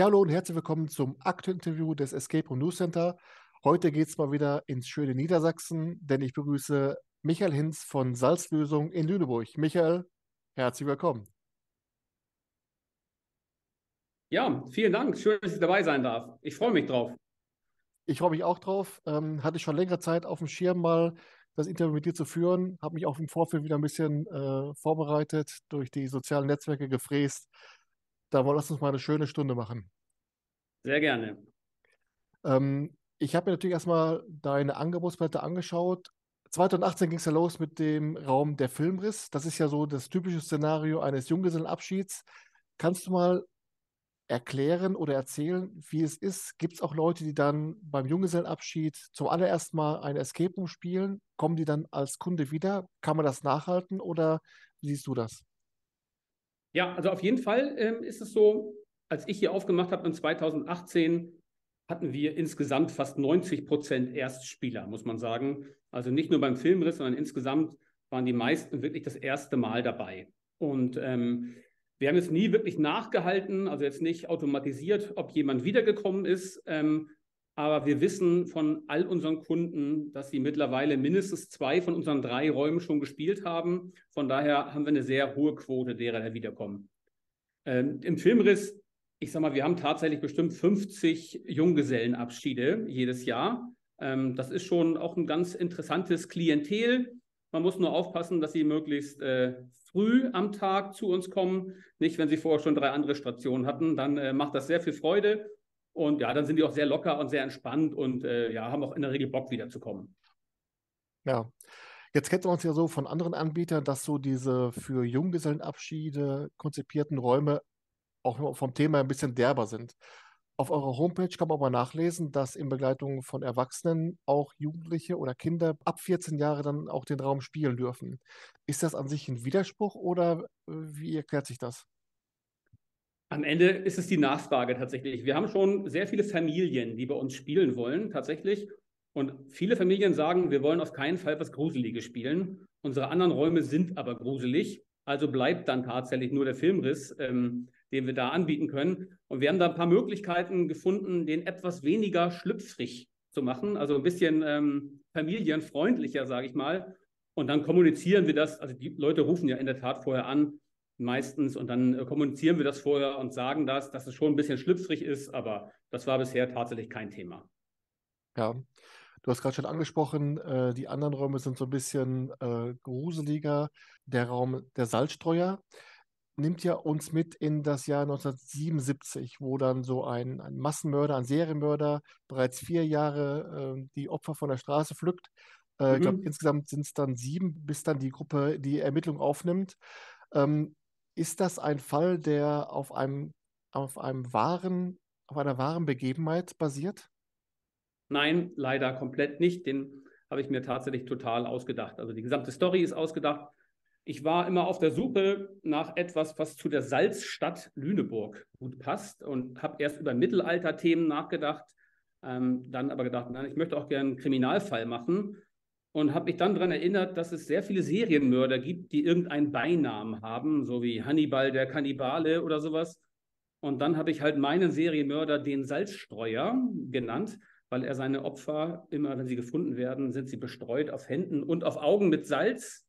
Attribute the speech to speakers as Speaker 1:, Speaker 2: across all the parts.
Speaker 1: Ja, hallo und herzlich willkommen zum aktuellen Interview des Escape Room News Center. Heute geht es mal wieder ins schöne Niedersachsen, denn ich begrüße Michael Hinz von Salzlösung in Lüneburg. Michael, herzlich willkommen.
Speaker 2: Ja, vielen Dank. Schön, dass ich dabei sein darf. Ich freue mich drauf.
Speaker 1: Ich freue mich auch drauf. Ähm, hatte schon längere Zeit auf dem Schirm mal das Interview mit dir zu führen. Habe mich auch im Vorfeld wieder ein bisschen äh, vorbereitet, durch die sozialen Netzwerke gefräst. Da wollen wir uns mal eine schöne Stunde machen.
Speaker 2: Sehr gerne.
Speaker 1: Ähm, ich habe mir natürlich erstmal deine Angebotsplatte angeschaut. 2018 ging es ja los mit dem Raum der Filmriss. Das ist ja so das typische Szenario eines Junggesellenabschieds. Kannst du mal erklären oder erzählen, wie es ist? Gibt es auch Leute, die dann beim Junggesellenabschied zum allerersten Mal ein Escape Room spielen? Kommen die dann als Kunde wieder? Kann man das nachhalten oder wie siehst du das?
Speaker 2: Ja, also auf jeden Fall ähm, ist es so, als ich hier aufgemacht habe in 2018, hatten wir insgesamt fast 90 Prozent Erstspieler, muss man sagen. Also nicht nur beim Filmriss, sondern insgesamt waren die meisten wirklich das erste Mal dabei. Und ähm, wir haben jetzt nie wirklich nachgehalten, also jetzt nicht automatisiert, ob jemand wiedergekommen ist. Ähm, aber wir wissen von all unseren Kunden, dass sie mittlerweile mindestens zwei von unseren drei Räumen schon gespielt haben. Von daher haben wir eine sehr hohe Quote derer, die wiederkommen. Ähm, Im Filmriss, ich sage mal, wir haben tatsächlich bestimmt 50 Junggesellenabschiede jedes Jahr. Ähm, das ist schon auch ein ganz interessantes Klientel. Man muss nur aufpassen, dass sie möglichst äh, früh am Tag zu uns kommen. Nicht, wenn sie vorher schon drei andere Stationen hatten. Dann äh, macht das sehr viel Freude. Und ja, dann sind die auch sehr locker und sehr entspannt und äh, ja, haben auch in der Regel Bock wiederzukommen.
Speaker 1: Ja. Jetzt kennt man uns ja so von anderen Anbietern, dass so diese für Junggesellenabschiede konzipierten Räume auch vom Thema ein bisschen derber sind. Auf eurer Homepage kann man aber nachlesen, dass in Begleitung von Erwachsenen auch Jugendliche oder Kinder ab 14 Jahre dann auch den Raum spielen dürfen. Ist das an sich ein Widerspruch oder äh, wie erklärt sich das?
Speaker 2: Am Ende ist es die Nachfrage tatsächlich. Wir haben schon sehr viele Familien, die bei uns spielen wollen, tatsächlich. Und viele Familien sagen, wir wollen auf keinen Fall was Gruseliges spielen. Unsere anderen Räume sind aber gruselig. Also bleibt dann tatsächlich nur der Filmriss, ähm, den wir da anbieten können. Und wir haben da ein paar Möglichkeiten gefunden, den etwas weniger schlüpfrig zu machen, also ein bisschen ähm, familienfreundlicher, sage ich mal. Und dann kommunizieren wir das. Also die Leute rufen ja in der Tat vorher an, meistens. Und dann äh, kommunizieren wir das vorher und sagen das, dass es schon ein bisschen schlüpfrig ist, aber das war bisher tatsächlich kein Thema.
Speaker 1: Ja, du hast gerade schon angesprochen, äh, die anderen Räume sind so ein bisschen äh, gruseliger. Der Raum der Salzstreuer nimmt ja uns mit in das Jahr 1977, wo dann so ein, ein Massenmörder, ein Serienmörder bereits vier Jahre äh, die Opfer von der Straße pflückt. Äh, mhm. Ich glaube, insgesamt sind es dann sieben, bis dann die Gruppe die Ermittlung aufnimmt. Ähm, ist das ein Fall, der auf einem, auf einem wahren, auf einer wahren Begebenheit basiert?
Speaker 2: Nein, leider komplett nicht. Den habe ich mir tatsächlich total ausgedacht. Also die gesamte Story ist ausgedacht. Ich war immer auf der Suche nach etwas, was zu der Salzstadt Lüneburg gut passt und habe erst über Mittelalterthemen nachgedacht, ähm, dann aber gedacht, nein, ich möchte auch gerne einen Kriminalfall machen und habe mich dann daran erinnert, dass es sehr viele Serienmörder gibt, die irgendeinen Beinamen haben, so wie Hannibal der Kannibale oder sowas. Und dann habe ich halt meinen Serienmörder den Salzstreuer genannt, weil er seine Opfer immer, wenn sie gefunden werden, sind sie bestreut auf Händen und auf Augen mit Salz.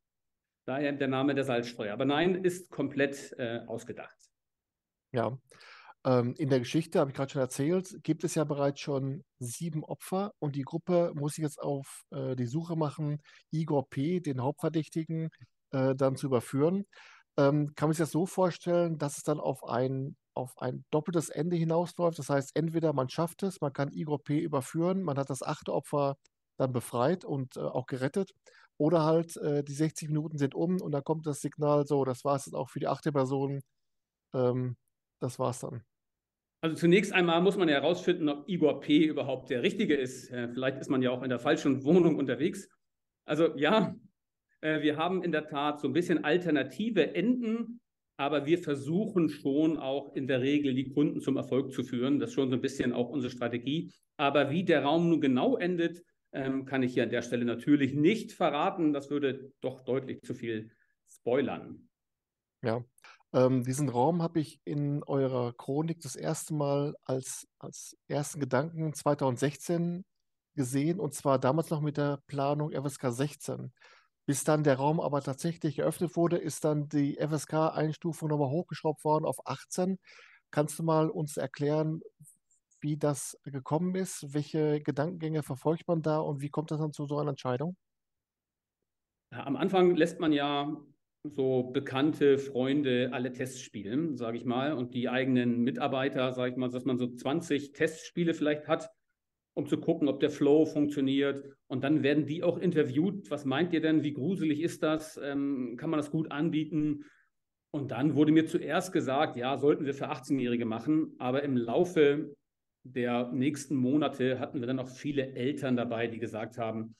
Speaker 2: Daher der Name der Salzstreuer. Aber nein, ist komplett äh, ausgedacht.
Speaker 1: Ja, ähm, in der Geschichte, habe ich gerade schon erzählt, gibt es ja bereits schon sieben Opfer und die Gruppe muss sich jetzt auf äh, die Suche machen, Igor P., den Hauptverdächtigen, äh, dann zu überführen. Ähm, kann man sich das so vorstellen, dass es dann auf ein, auf ein doppeltes Ende hinausläuft? Das heißt, entweder man schafft es, man kann Igor P. überführen, man hat das achte Opfer dann befreit und äh, auch gerettet. Oder halt, äh, die 60 Minuten sind um und dann kommt das Signal, so, das war es jetzt auch für die achte Person. Ähm, das war's dann.
Speaker 2: Also zunächst einmal muss man ja herausfinden, ob Igor P. überhaupt der Richtige ist. Vielleicht ist man ja auch in der falschen Wohnung unterwegs. Also ja, äh, wir haben in der Tat so ein bisschen alternative Enden, aber wir versuchen schon auch in der Regel die Kunden zum Erfolg zu führen. Das ist schon so ein bisschen auch unsere Strategie. Aber wie der Raum nun genau endet, ähm, kann ich hier an der Stelle natürlich nicht verraten. Das würde doch deutlich zu viel spoilern.
Speaker 1: Ja. Ähm, diesen Raum habe ich in eurer Chronik das erste Mal als, als ersten Gedanken 2016 gesehen und zwar damals noch mit der Planung FSK 16. Bis dann der Raum aber tatsächlich geöffnet wurde, ist dann die FSK-Einstufung nochmal hochgeschraubt worden auf 18. Kannst du mal uns erklären, wie das gekommen ist? Welche Gedankengänge verfolgt man da und wie kommt das dann zu so einer Entscheidung?
Speaker 2: Am Anfang lässt man ja so bekannte Freunde alle Tests spielen, sage ich mal, und die eigenen Mitarbeiter, sage ich mal, dass man so 20 Testspiele vielleicht hat, um zu gucken, ob der Flow funktioniert. Und dann werden die auch interviewt. Was meint ihr denn? Wie gruselig ist das? Ähm, kann man das gut anbieten? Und dann wurde mir zuerst gesagt, ja, sollten wir für 18-Jährige machen. Aber im Laufe der nächsten Monate hatten wir dann auch viele Eltern dabei, die gesagt haben,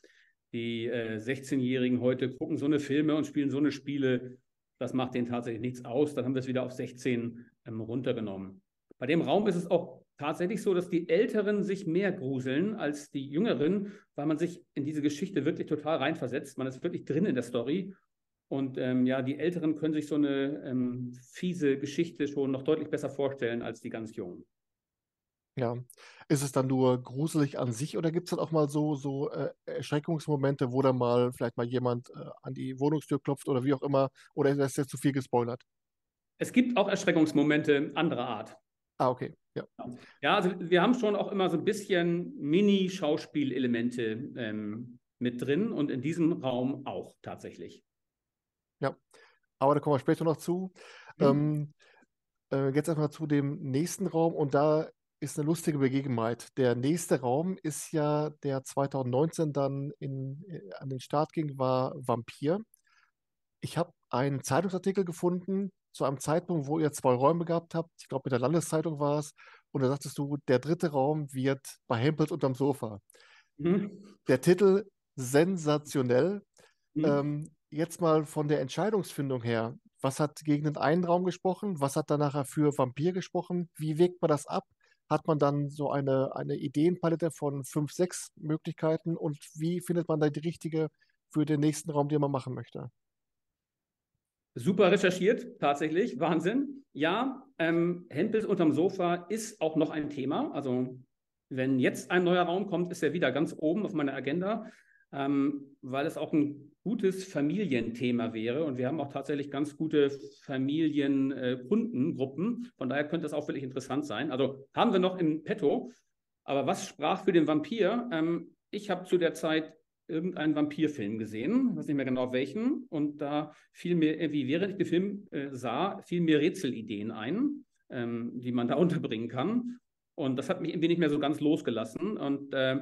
Speaker 2: die äh, 16-Jährigen heute gucken so eine Filme und spielen so eine Spiele. Das macht denen tatsächlich nichts aus. Dann haben wir es wieder auf 16 ähm, runtergenommen. Bei dem Raum ist es auch tatsächlich so, dass die Älteren sich mehr gruseln als die Jüngeren, weil man sich in diese Geschichte wirklich total reinversetzt. Man ist wirklich drin in der Story. Und ähm, ja, die Älteren können sich so eine ähm, fiese Geschichte schon noch deutlich besser vorstellen als die ganz Jungen.
Speaker 1: Ja. Ist es dann nur gruselig an sich oder gibt es dann auch mal so, so äh, Erschreckungsmomente, wo dann mal vielleicht mal jemand äh, an die Wohnungstür klopft oder wie auch immer? Oder ist das jetzt zu viel gespoilert?
Speaker 2: Es gibt auch Erschreckungsmomente anderer Art.
Speaker 1: Ah, okay. Ja.
Speaker 2: Ja, also wir haben schon auch immer so ein bisschen Mini-Schauspielelemente ähm, mit drin und in diesem Raum auch tatsächlich.
Speaker 1: Ja, aber da kommen wir später noch zu. Mhm. Ähm, äh, jetzt erstmal zu dem nächsten Raum und da ist eine lustige Begebenheit. Der nächste Raum ist ja, der 2019 dann in, äh, an den Start ging, war Vampir. Ich habe einen Zeitungsartikel gefunden zu einem Zeitpunkt, wo ihr zwei Räume gehabt habt. Ich glaube, mit der Landeszeitung war es. Und da sagtest du, der dritte Raum wird bei Hempels unterm Sofa. Mhm. Der Titel sensationell. Mhm. Ähm, jetzt mal von der Entscheidungsfindung her. Was hat gegen den einen Raum gesprochen? Was hat dann nachher für Vampir gesprochen? Wie wägt man das ab? Hat man dann so eine, eine Ideenpalette von fünf, sechs Möglichkeiten und wie findet man da die richtige für den nächsten Raum, den man machen möchte?
Speaker 2: Super recherchiert, tatsächlich, Wahnsinn. Ja, ähm, Hempels unterm Sofa ist auch noch ein Thema. Also wenn jetzt ein neuer Raum kommt, ist er wieder ganz oben auf meiner Agenda ähm, weil es auch ein gutes Familienthema wäre. Und wir haben auch tatsächlich ganz gute Familienkundengruppen. Äh, Von daher könnte das auch wirklich interessant sein. Also haben wir noch im Petto. Aber was sprach für den Vampir? Ähm, ich habe zu der Zeit irgendeinen Vampirfilm gesehen, weiß nicht mehr genau welchen. Und da fiel mir irgendwie, während ich den Film äh, sah, fielen mir Rätselideen ein, ähm, die man da unterbringen kann. Und das hat mich irgendwie nicht mehr so ganz losgelassen. Und äh,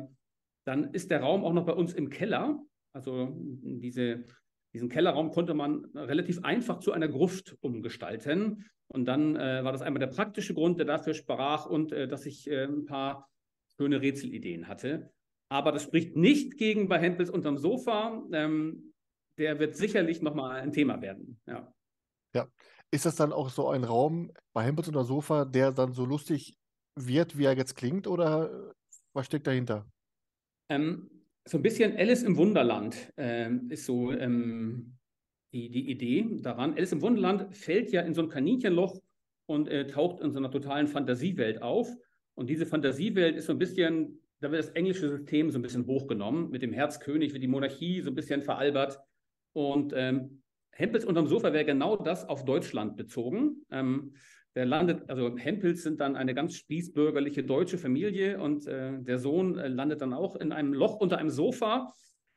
Speaker 2: dann ist der Raum auch noch bei uns im Keller. Also diese, diesen Kellerraum konnte man relativ einfach zu einer Gruft umgestalten. Und dann äh, war das einmal der praktische Grund, der dafür sprach und äh, dass ich äh, ein paar schöne Rätselideen hatte. Aber das spricht nicht gegen bei Hempels unterm Sofa. Ähm, der wird sicherlich nochmal ein Thema werden. Ja.
Speaker 1: ja. Ist das dann auch so ein Raum bei Hempels unterm Sofa, der dann so lustig wird, wie er jetzt klingt, oder was steckt dahinter?
Speaker 2: Ähm, so ein bisschen Alice im Wunderland ähm, ist so ähm, die, die Idee daran. Alice im Wunderland fällt ja in so ein Kaninchenloch und äh, taucht in so einer totalen Fantasiewelt auf. Und diese Fantasiewelt ist so ein bisschen, da wird das englische System so ein bisschen hochgenommen. Mit dem Herzkönig wird die Monarchie so ein bisschen veralbert. Und ähm, Hempels unterm Sofa wäre genau das auf Deutschland bezogen. Ähm, der landet, also Hempels sind dann eine ganz spießbürgerliche deutsche Familie und äh, der Sohn äh, landet dann auch in einem Loch unter einem Sofa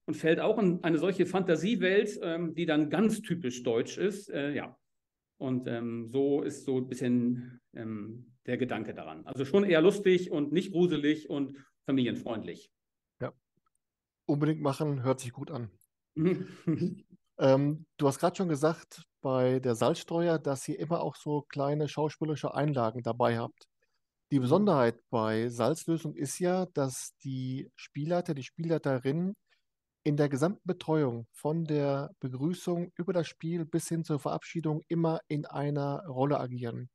Speaker 2: und fällt auch in eine solche Fantasiewelt, ähm, die dann ganz typisch deutsch ist. Äh, ja. Und ähm, so ist so ein bisschen ähm, der Gedanke daran. Also schon eher lustig und nicht gruselig und familienfreundlich.
Speaker 1: Ja. Unbedingt machen, hört sich gut an. ähm, du hast gerade schon gesagt, bei der Salzstreuer, dass ihr immer auch so kleine schauspielerische Einlagen dabei habt. Die mhm. Besonderheit bei Salzlösung ist ja, dass die Spielleiter, die Spielleiterin in der gesamten Betreuung von der Begrüßung über das Spiel bis hin zur Verabschiedung immer in einer Rolle agieren.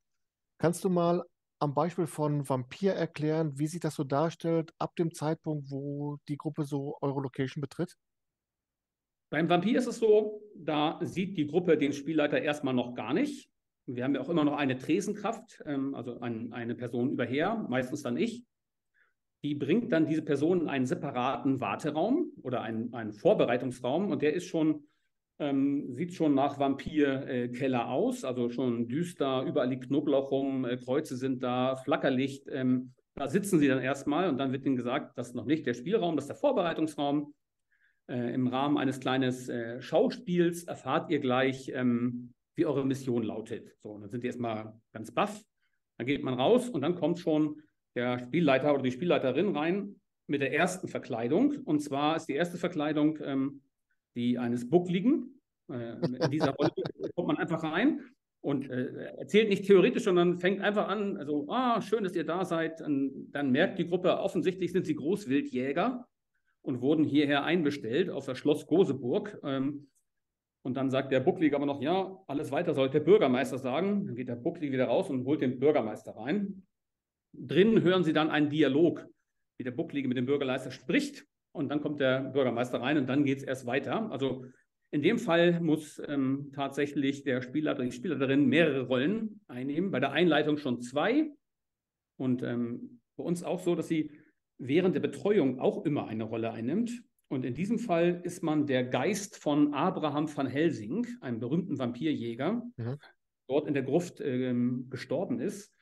Speaker 1: Kannst du mal am Beispiel von Vampir erklären, wie sich das so darstellt ab dem Zeitpunkt, wo die Gruppe so eure Location betritt?
Speaker 2: Beim Vampir ist es so, da sieht die Gruppe den Spielleiter erstmal noch gar nicht. Wir haben ja auch immer noch eine Tresenkraft, ähm, also ein, eine Person überher, meistens dann ich. Die bringt dann diese Person in einen separaten Warteraum oder einen, einen Vorbereitungsraum und der ist schon, ähm, sieht schon nach Vampirkeller äh, aus, also schon düster, überall liegt Knoblauch rum, äh, Kreuze sind da, Flackerlicht. Ähm, da sitzen sie dann erstmal und dann wird ihnen gesagt, das ist noch nicht der Spielraum, das ist der Vorbereitungsraum. Äh, Im Rahmen eines kleinen äh, Schauspiels erfahrt ihr gleich, ähm, wie eure Mission lautet. So, dann sind die erstmal ganz baff. Dann geht man raus und dann kommt schon der Spielleiter oder die Spielleiterin rein mit der ersten Verkleidung. Und zwar ist die erste Verkleidung ähm, die eines Buckligen. Äh, in dieser Rolle kommt man einfach rein und äh, erzählt nicht theoretisch, sondern fängt einfach an, also, ah, schön, dass ihr da seid. Und dann merkt die Gruppe, offensichtlich sind sie Großwildjäger und wurden hierher einbestellt auf das Schloss Goseburg. Ähm, und dann sagt der Bucklige aber noch, ja, alles weiter soll der Bürgermeister sagen. Dann geht der Bucklige wieder raus und holt den Bürgermeister rein. Drinnen hören sie dann einen Dialog, wie der Bucklige mit dem Bürgermeister spricht. Und dann kommt der Bürgermeister rein und dann geht es erst weiter. Also in dem Fall muss ähm, tatsächlich der Spielleiter, die Spielleiterin mehrere Rollen einnehmen. Bei der Einleitung schon zwei. Und ähm, bei uns auch so, dass sie während der Betreuung auch immer eine Rolle einnimmt. Und in diesem Fall ist man der Geist von Abraham van Helsing, einem berühmten Vampirjäger, mhm. dort in der Gruft ähm, gestorben ist.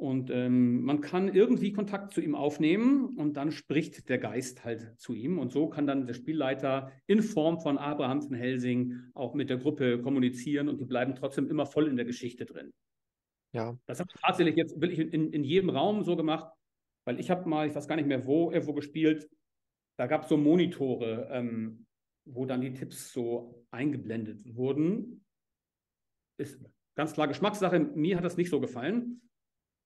Speaker 2: Und ähm, man kann irgendwie Kontakt zu ihm aufnehmen und dann spricht der Geist halt zu ihm. Und so kann dann der Spielleiter in Form von Abraham von Helsing auch mit der Gruppe kommunizieren und die bleiben trotzdem immer voll in der Geschichte drin. Ja. Das habe ich tatsächlich jetzt wirklich in, in jedem Raum so gemacht, weil ich habe mal, ich weiß gar nicht mehr wo, irgendwo gespielt, da gab es so Monitore, ähm, wo dann die Tipps so eingeblendet wurden. Ist ganz klar Geschmackssache. Mir hat das nicht so gefallen.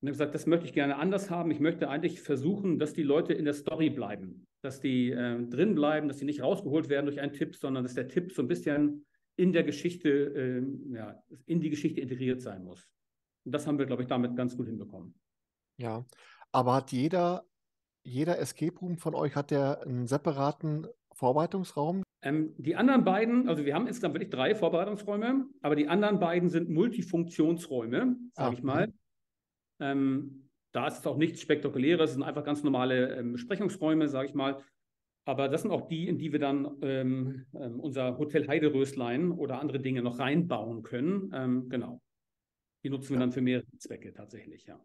Speaker 2: Und habe gesagt, das möchte ich gerne anders haben. Ich möchte eigentlich versuchen, dass die Leute in der Story bleiben, dass die äh, drin bleiben, dass sie nicht rausgeholt werden durch einen Tipp, sondern dass der Tipp so ein bisschen in der Geschichte, äh, ja, in die Geschichte integriert sein muss. Und das haben wir, glaube ich, damit ganz gut hinbekommen.
Speaker 1: Ja, aber hat jeder jeder Escape Room von euch hat der einen separaten Vorbereitungsraum?
Speaker 2: Ähm, die anderen beiden, also wir haben insgesamt wirklich drei Vorbereitungsräume, aber die anderen beiden sind Multifunktionsräume, sage ah, ich mal. Mhm. Ähm, da ist es auch nichts Spektakuläres, es sind einfach ganz normale ähm, Besprechungsräume, sage ich mal. Aber das sind auch die, in die wir dann ähm, ähm, unser Hotel Heideröslein oder andere Dinge noch reinbauen können. Ähm, genau. Die nutzen wir ja. dann für mehrere Zwecke tatsächlich, ja.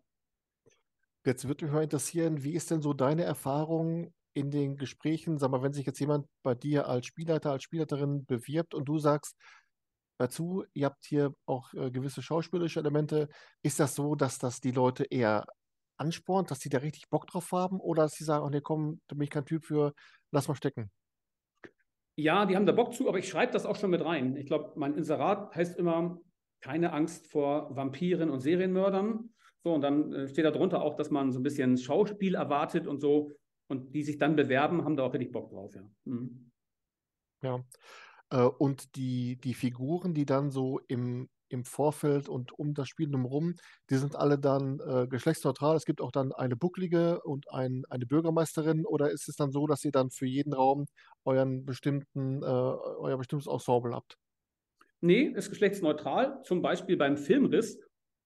Speaker 1: Jetzt würde mich mal interessieren, wie ist denn so deine Erfahrung in den Gesprächen? Sag mal, wenn sich jetzt jemand bei dir als Spielleiter, als Spielleiterin bewirbt und du sagst dazu, ihr habt hier auch äh, gewisse schauspielerische Elemente, ist das so, dass das die Leute eher anspornt, dass sie da richtig Bock drauf haben oder dass sie sagen, oh nee, komm, da bin ich kein Typ für, lass mal stecken?
Speaker 2: Ja, die haben da Bock zu, aber ich schreibe das auch schon mit rein. Ich glaube, mein Inserat heißt immer, keine Angst vor Vampiren und Serienmördern. So, und dann äh, steht da drunter auch, dass man so ein bisschen Schauspiel erwartet und so. Und die sich dann bewerben, haben da auch richtig Bock drauf, ja. Mhm.
Speaker 1: Ja. Äh, und die, die Figuren, die dann so im, im Vorfeld und um das Spiel drumherum, die sind alle dann äh, geschlechtsneutral. Es gibt auch dann eine Bucklige und ein, eine Bürgermeisterin. Oder ist es dann so, dass ihr dann für jeden Raum euren bestimmten, äh, euer bestimmtes Ensemble habt?
Speaker 2: Nee, ist geschlechtsneutral. Zum Beispiel beim Filmriss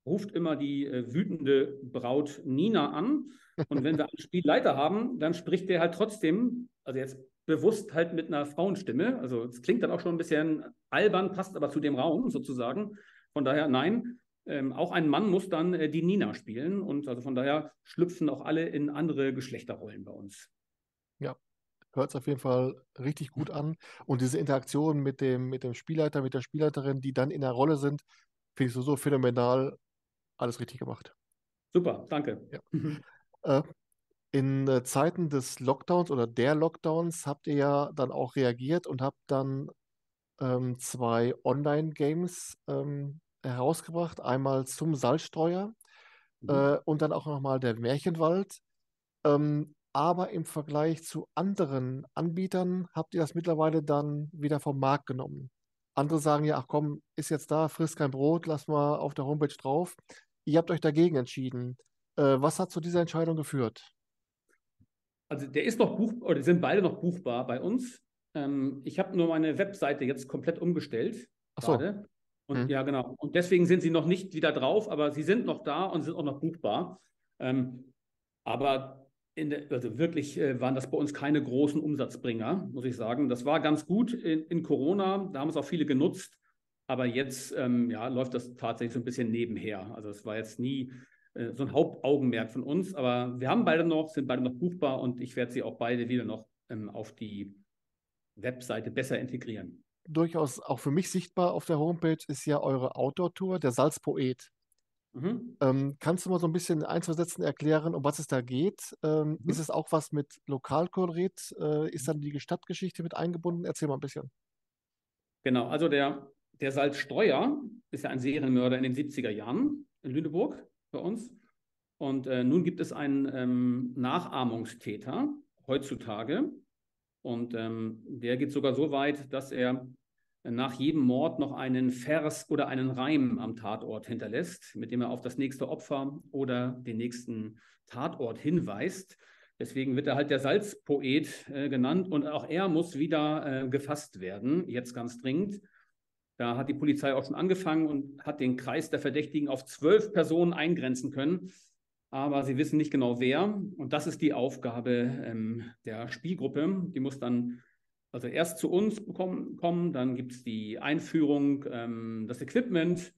Speaker 2: ruft immer die äh, wütende Braut Nina an. Und wenn wir einen Spielleiter haben, dann spricht der halt trotzdem, also jetzt bewusst halt mit einer Frauenstimme. Also es klingt dann auch schon ein bisschen albern, passt aber zu dem Raum sozusagen. Von daher, nein, ähm, auch ein Mann muss dann äh, die Nina spielen. Und also von daher schlüpfen auch alle in andere Geschlechterrollen bei uns.
Speaker 1: Ja, hört es auf jeden Fall richtig gut an. Und diese Interaktion mit dem, mit dem Spielleiter, mit der Spielleiterin, die dann in der Rolle sind, finde ich so, so phänomenal alles richtig gemacht.
Speaker 2: Super, danke.
Speaker 1: Ja. Äh, in äh, Zeiten des Lockdowns oder der Lockdowns habt ihr ja dann auch reagiert und habt dann ähm, zwei Online-Games ähm, herausgebracht. Einmal zum Salzstreuer mhm. äh, und dann auch nochmal der Märchenwald. Ähm, aber im Vergleich zu anderen Anbietern habt ihr das mittlerweile dann wieder vom Markt genommen. Andere sagen ja, ach komm, ist jetzt da, frisst kein Brot, lass mal auf der Homepage drauf. Ihr habt euch dagegen entschieden. Äh, was hat zu dieser Entscheidung geführt?
Speaker 2: Also der ist noch buchbar, oder die sind beide noch buchbar bei uns. Ähm, ich habe nur meine Webseite jetzt komplett umgestellt.
Speaker 1: Ach so.
Speaker 2: Und
Speaker 1: Hm.
Speaker 2: ja, genau. Und deswegen sind sie noch nicht wieder drauf, aber sie sind noch da und sind auch noch buchbar. Ähm, aber in der, also wirklich äh, waren das bei uns keine großen Umsatzbringer, muss ich sagen. Das war ganz gut in, in Corona, da haben es auch viele genutzt. Aber jetzt ähm, ja, läuft das tatsächlich so ein bisschen nebenher. Also es war jetzt nie äh, so ein Hauptaugenmerk von uns, aber wir haben beide noch, sind beide noch buchbar und ich werde sie auch beide wieder noch ähm, auf die Webseite besser integrieren.
Speaker 1: Durchaus auch für mich sichtbar auf der Homepage ist ja eure Outdoor-Tour, der Salzpoet.
Speaker 2: Mhm.
Speaker 1: Ähm, kannst du mal so ein bisschen in ein, zwei Sätzen erklären, um was es da geht? Ähm,
Speaker 2: Mhm.
Speaker 1: Ist es auch was mit Lokalkolorit? Äh, ist dann die Stadtgeschichte mit eingebunden? Erzähl mal ein bisschen.
Speaker 2: Genau, also der, der Salzstreuer ist ja ein Serienmörder in den 70er Jahren in Lüneburg bei uns. Und äh, nun gibt es einen ähm, Nachahmungstäter heutzutage. Und ähm, der geht sogar so weit, dass er nach jedem Mord noch einen Vers oder einen Reim am Tatort hinterlässt, mit dem er auf das nächste Opfer oder den nächsten Tatort hinweist. Deswegen wird er halt der Salzpoet äh, genannt und auch er muss wieder äh, gefasst werden, jetzt ganz dringend. Da hat die Polizei auch schon angefangen und hat den Kreis der Verdächtigen auf zwölf Personen eingrenzen können. Aber sie wissen nicht genau wer. Und das ist die Aufgabe ähm, der Spielgruppe. Die muss dann also erst zu uns bekommen, kommen, dann gibt es die Einführung, ähm, das Equipment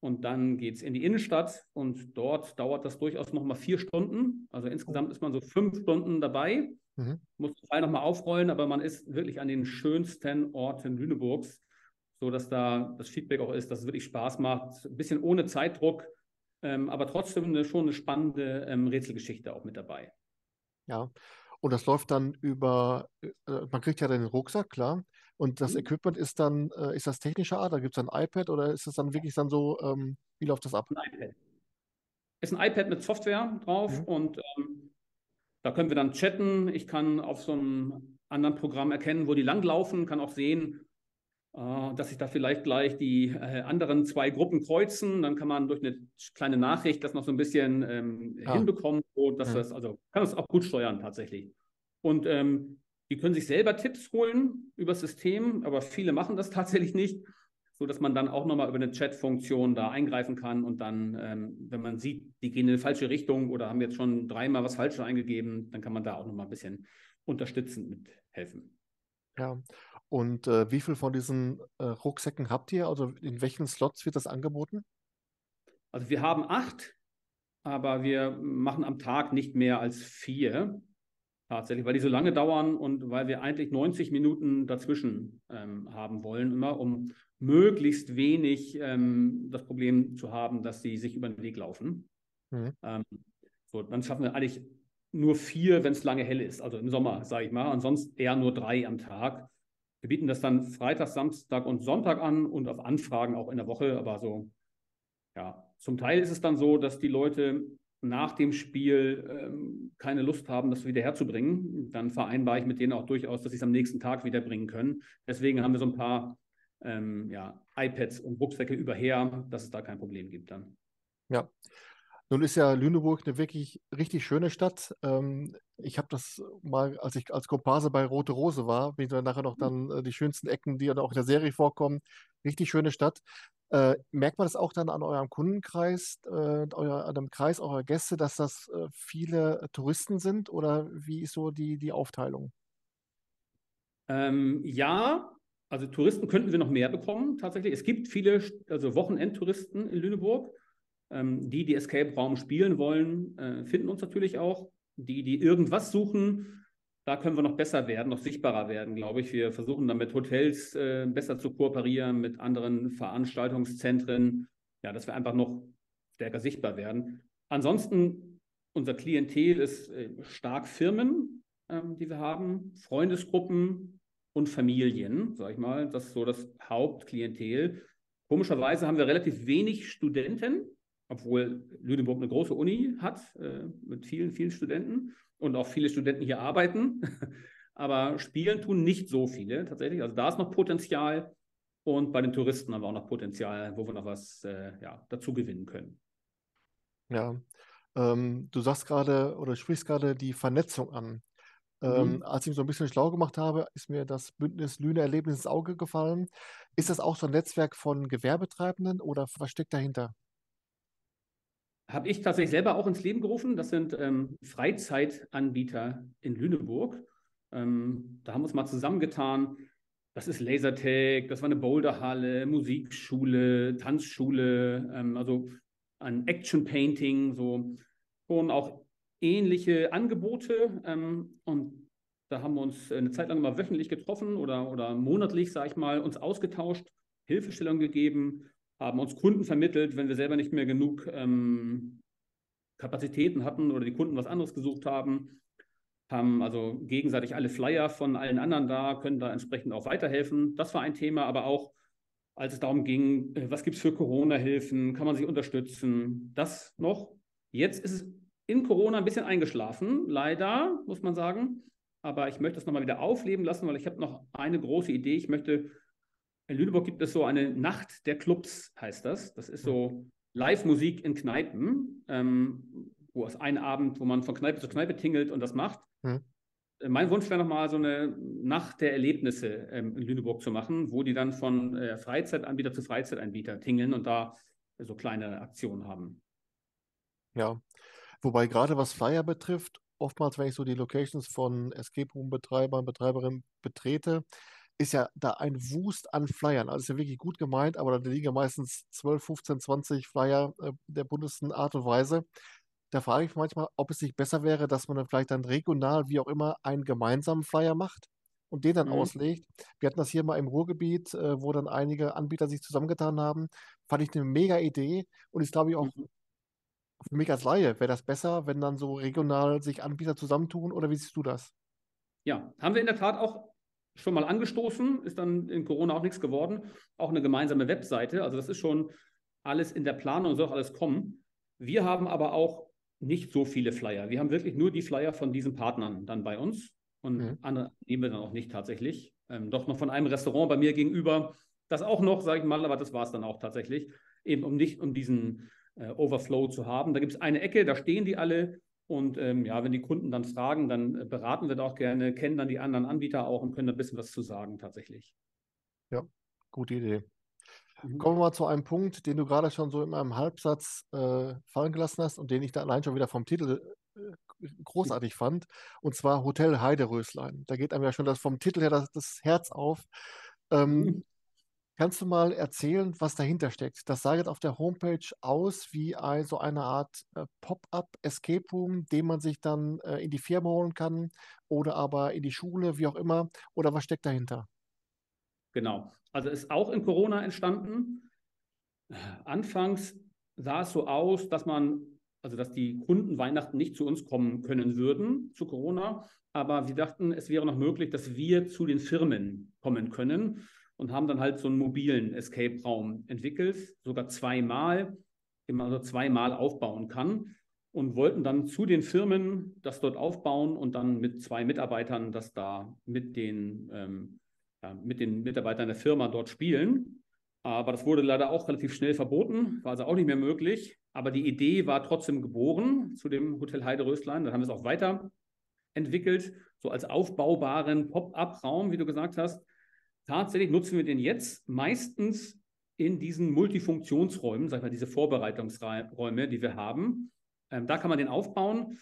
Speaker 2: und dann geht es in die Innenstadt und dort dauert das durchaus nochmal vier Stunden. Also insgesamt ist man so fünf Stunden dabei,
Speaker 1: Mhm.
Speaker 2: muss den Fall nochmal aufrollen, aber man ist wirklich an den schönsten Orten Lüneburgs, sodass da das Feedback auch ist, dass es wirklich Spaß macht. Ein bisschen ohne Zeitdruck, ähm, aber trotzdem eine, schon eine spannende ähm, Rätselgeschichte auch mit dabei.
Speaker 1: Ja. Und das läuft dann über, äh, man kriegt ja dann den Rucksack, klar. Und das
Speaker 2: Mhm.
Speaker 1: Equipment ist dann, äh, ist das technischer Art? Da gibt es ein iPad oder ist es dann wirklich dann so, ähm, wie läuft das ab?
Speaker 2: ein iPad. Ist ein iPad mit Software drauf
Speaker 1: Mhm.
Speaker 2: und ähm, da können wir dann chatten. Ich kann auf so einem anderen Programm erkennen, wo die langlaufen, kann auch sehen, äh, dass sich da vielleicht gleich die äh, anderen zwei Gruppen kreuzen. Dann kann man durch eine kleine Nachricht das noch so ein bisschen ähm,
Speaker 1: Ah.
Speaker 2: hinbekommen, so dass
Speaker 1: Mhm.
Speaker 2: das, also kann das auch gut steuern tatsächlich. Und ähm, die können sich selber Tipps holen über das System, aber viele machen das tatsächlich nicht so dass man dann auch nochmal über eine Chat-Funktion da eingreifen kann und dann, ähm, wenn man sieht, die gehen in eine falsche Richtung oder haben jetzt schon dreimal was Falsches eingegeben, dann kann man da auch nochmal ein bisschen unterstützend mithelfen.
Speaker 1: Ja. Und äh, wie viel von diesen äh, Rucksäcken habt ihr? Also in welchen Slots wird das angeboten?
Speaker 2: Also wir haben acht, aber wir machen am Tag nicht mehr als vier tatsächlich, weil die so lange dauern und weil wir eigentlich 90 Minuten dazwischen ähm, haben wollen, immer um möglichst wenig ähm, das Problem zu haben, dass sie sich über den Weg laufen.
Speaker 1: Mhm.
Speaker 2: Ähm, so, dann schaffen wir eigentlich nur vier, wenn es lange hell ist, also im Sommer, sage ich mal, und sonst eher nur drei am Tag. Wir bieten das dann Freitag, Samstag und Sonntag an und auf Anfragen auch in der Woche, aber so, ja, zum Teil ist es dann so, dass die Leute nach dem Spiel ähm, keine Lust haben, das wieder herzubringen. Dann vereinbare ich mit denen auch durchaus, dass sie es am nächsten Tag wiederbringen können. Deswegen haben wir so ein paar ähm, ja, iPads und Rucksäcke überher, dass es da kein Problem gibt dann.
Speaker 1: Ja. Nun ist ja Lüneburg eine wirklich richtig schöne Stadt. Ähm, ich habe das mal, als ich als Komparse bei Rote Rose war, bin ich dann nachher noch dann äh, die schönsten Ecken, die dann auch in der Serie vorkommen. Richtig schöne Stadt. Äh, merkt man das auch dann an eurem Kundenkreis, äh, euer, an dem Kreis eurer Gäste, dass das äh, viele Touristen sind oder wie ist so die, die Aufteilung?
Speaker 2: Ähm, ja, also Touristen könnten wir noch mehr bekommen, tatsächlich. Es gibt viele also Wochenendtouristen in Lüneburg. Ähm, die, die Escape Raum spielen wollen, äh, finden uns natürlich auch. Die, die irgendwas suchen, da können wir noch besser werden, noch sichtbarer werden, glaube ich. Wir versuchen dann mit Hotels äh, besser zu kooperieren, mit anderen Veranstaltungszentren, ja, dass wir einfach noch stärker sichtbar werden. Ansonsten, unser Klientel ist äh, stark Firmen, ähm, die wir haben, Freundesgruppen und Familien, sage ich mal. Das ist so das Hauptklientel. Komischerweise haben wir relativ wenig Studenten, obwohl Lüneburg eine große Uni hat äh, mit vielen, vielen Studenten und auch viele Studenten hier arbeiten. Aber spielen tun nicht so viele tatsächlich. Also da ist noch Potenzial. Und bei den Touristen haben wir auch noch Potenzial, wo wir noch was äh, ja, dazu gewinnen können.
Speaker 1: Ja, ähm, du sagst gerade oder sprichst gerade die Vernetzung an. Ähm, mhm. Als ich mich so ein bisschen schlau gemacht habe, ist mir das Bündnis Lüne Erlebnis ins Auge gefallen. Ist das auch so ein Netzwerk von Gewerbetreibenden oder was steckt dahinter?
Speaker 2: Habe ich tatsächlich selber auch ins Leben gerufen. Das sind ähm, Freizeitanbieter in Lüneburg. Ähm, da haben wir uns mal zusammengetan. Das ist Lasertag, das war eine Boulderhalle, Musikschule, Tanzschule, ähm, also ein Action Painting, so schon auch ähnliche Angebote. Ähm, und da haben wir uns eine Zeit lang mal wöchentlich getroffen oder, oder monatlich, sage ich mal, uns ausgetauscht, Hilfestellung gegeben, haben uns Kunden vermittelt, wenn wir selber nicht mehr genug ähm, Kapazitäten hatten oder die Kunden was anderes gesucht haben. Haben also gegenseitig alle Flyer von allen anderen da, können da entsprechend auch weiterhelfen. Das war ein Thema, aber auch als es darum ging, äh, was gibt es für Corona-Hilfen, kann man sich unterstützen, das noch. Jetzt ist es in Corona ein bisschen eingeschlafen, leider, muss man sagen. Aber ich möchte es nochmal wieder aufleben lassen, weil ich habe noch eine große Idee. Ich möchte, in Lüneburg gibt es so eine Nacht der Clubs, heißt das. Das ist so Live-Musik in Kneipen, ähm, wo es ein Abend, wo man von Kneipe zu Kneipe tingelt und das macht. Hm. Mein Wunsch wäre nochmal so eine Nacht der Erlebnisse ähm, in Lüneburg zu machen, wo die dann von äh, Freizeitanbieter zu Freizeitanbieter tingeln und da so kleine Aktionen haben.
Speaker 1: Ja, Wobei gerade was Flyer betrifft, oftmals, wenn ich so die Locations von Escape Room-Betreibern, Betreiberinnen betrete, ist ja da ein Wust an Flyern. Also ist ja wirklich gut gemeint, aber da liegen ja meistens 12, 15, 20 Flyer äh, der buntesten Art und Weise. Da frage ich manchmal, ob es nicht besser wäre, dass man dann vielleicht dann regional, wie auch immer, einen gemeinsamen Flyer macht und den dann mhm. auslegt. Wir hatten das hier mal im Ruhrgebiet, äh, wo dann einige Anbieter sich zusammengetan haben. Fand ich eine mega Idee und ist, glaube ich, auch mhm für mich als Laie, wäre das besser, wenn dann so regional sich Anbieter zusammentun oder wie siehst du das?
Speaker 2: Ja, haben wir in der Tat auch schon mal angestoßen, ist dann in Corona auch nichts geworden. Auch eine gemeinsame Webseite, also das ist schon alles in der Planung, soll auch alles kommen. Wir haben aber auch nicht so viele Flyer. Wir haben wirklich nur die Flyer von diesen Partnern dann bei uns und mhm. andere nehmen wir dann auch nicht tatsächlich. Ähm, doch noch von einem Restaurant bei mir gegenüber, das auch noch, sage ich mal, aber das war es dann auch tatsächlich, eben um nicht um diesen äh, Overflow zu haben. Da gibt es eine Ecke, da stehen die alle. Und ähm, ja, wenn die Kunden dann fragen, dann äh, beraten wir da auch gerne, kennen dann die anderen Anbieter auch und können da ein bisschen was zu sagen tatsächlich.
Speaker 1: Ja, gute Idee. Mhm. Kommen wir mal zu einem Punkt, den du gerade schon so in einem Halbsatz äh, fallen gelassen hast und den ich da allein schon wieder vom Titel äh, großartig fand, und zwar Hotel Heideröslein. Da geht einem ja schon das vom Titel her das, das Herz auf. Ähm, mhm. Kannst du mal erzählen, was dahinter steckt? Das sah jetzt auf der Homepage aus wie ein, eine Art äh, Pop-up Escape Room, den man sich dann äh, in die Firma holen kann oder aber in die Schule, wie auch immer. Oder was steckt dahinter?
Speaker 2: Genau. Also ist auch in Corona entstanden. Anfangs sah es so aus, dass man, also dass die Kunden Weihnachten nicht zu uns kommen können würden zu Corona. Aber wir dachten, es wäre noch möglich, dass wir zu den Firmen kommen können und haben dann halt so einen mobilen Escape-Raum entwickelt, sogar zweimal, den man also zweimal aufbauen kann und wollten dann zu den Firmen das dort aufbauen und dann mit zwei Mitarbeitern das da mit den, ähm, ja, mit den Mitarbeitern der Firma dort spielen. Aber das wurde leider auch relativ schnell verboten, war also auch nicht mehr möglich. Aber die Idee war trotzdem geboren zu dem Hotel Heide Röstlein. Dann haben wir es auch weiterentwickelt, so als aufbaubaren Pop-up-Raum, wie du gesagt hast, Tatsächlich nutzen wir den jetzt meistens in diesen Multifunktionsräumen, sag ich mal, diese Vorbereitungsräume, die wir haben. Ähm, da kann man den aufbauen.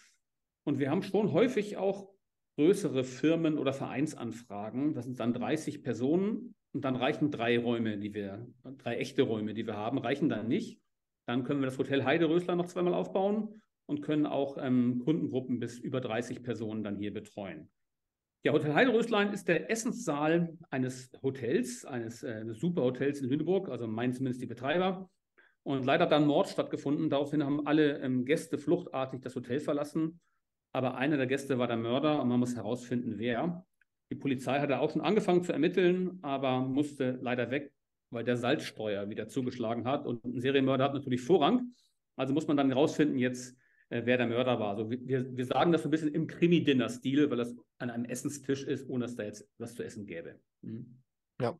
Speaker 2: Und wir haben schon häufig auch größere Firmen- oder Vereinsanfragen. Das sind dann 30 Personen und dann reichen drei Räume, die wir, drei echte Räume, die wir haben, reichen dann nicht. Dann können wir das Hotel Heiderösler noch zweimal aufbauen und können auch ähm, Kundengruppen bis über 30 Personen dann hier betreuen. Ja, Hotel Heideröslein ist der Essenssaal eines Hotels, eines, äh, Superhotels in Lüneburg, also meinen zumindest die Betreiber. Und leider hat dann Mord stattgefunden. Daraufhin haben alle ähm, Gäste fluchtartig das Hotel verlassen. Aber einer der Gäste war der Mörder und man muss herausfinden, wer. Die Polizei hatte auch schon angefangen zu ermitteln, aber musste leider weg, weil der Salzsteuer wieder zugeschlagen hat. Und ein Serienmörder hat natürlich Vorrang. Also muss man dann herausfinden jetzt, äh, wer der Mörder war. Also wir, wir sagen das so ein bisschen im Krimi-Dinner-Stil, weil das an einem Essenstisch ist, ohne dass da jetzt was zu essen gäbe. Mhm.
Speaker 1: Ja.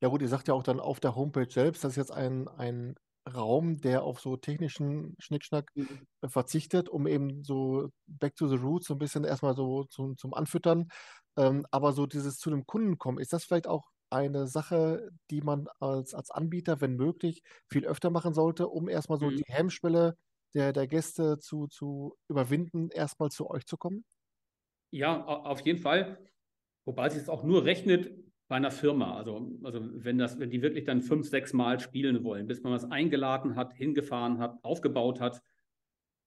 Speaker 1: Ja gut, ihr sagt ja auch dann auf der Homepage selbst, das ist jetzt ein, ein Raum, der auf so technischen Schnickschnack
Speaker 2: Mhm.
Speaker 1: äh, verzichtet, um eben so back to the roots so ein bisschen erstmal so zum, zum Anfüttern. Ähm, aber so dieses zu einem Kunden kommen, ist das vielleicht auch eine Sache, die man als, als Anbieter, wenn möglich, viel öfter machen sollte, um erstmal so
Speaker 2: Mhm.
Speaker 1: die Hemmschwelle der, der Gäste zu, zu überwinden, erstmal zu euch zu kommen?
Speaker 2: Ja, au- auf jeden Fall. Wobei sich das auch nur rechnet bei einer Firma. Also, also wenn das, wenn die wirklich dann fünf, sechs Mal spielen wollen, bis man was eingeladen hat, hingefahren hat, aufgebaut hat,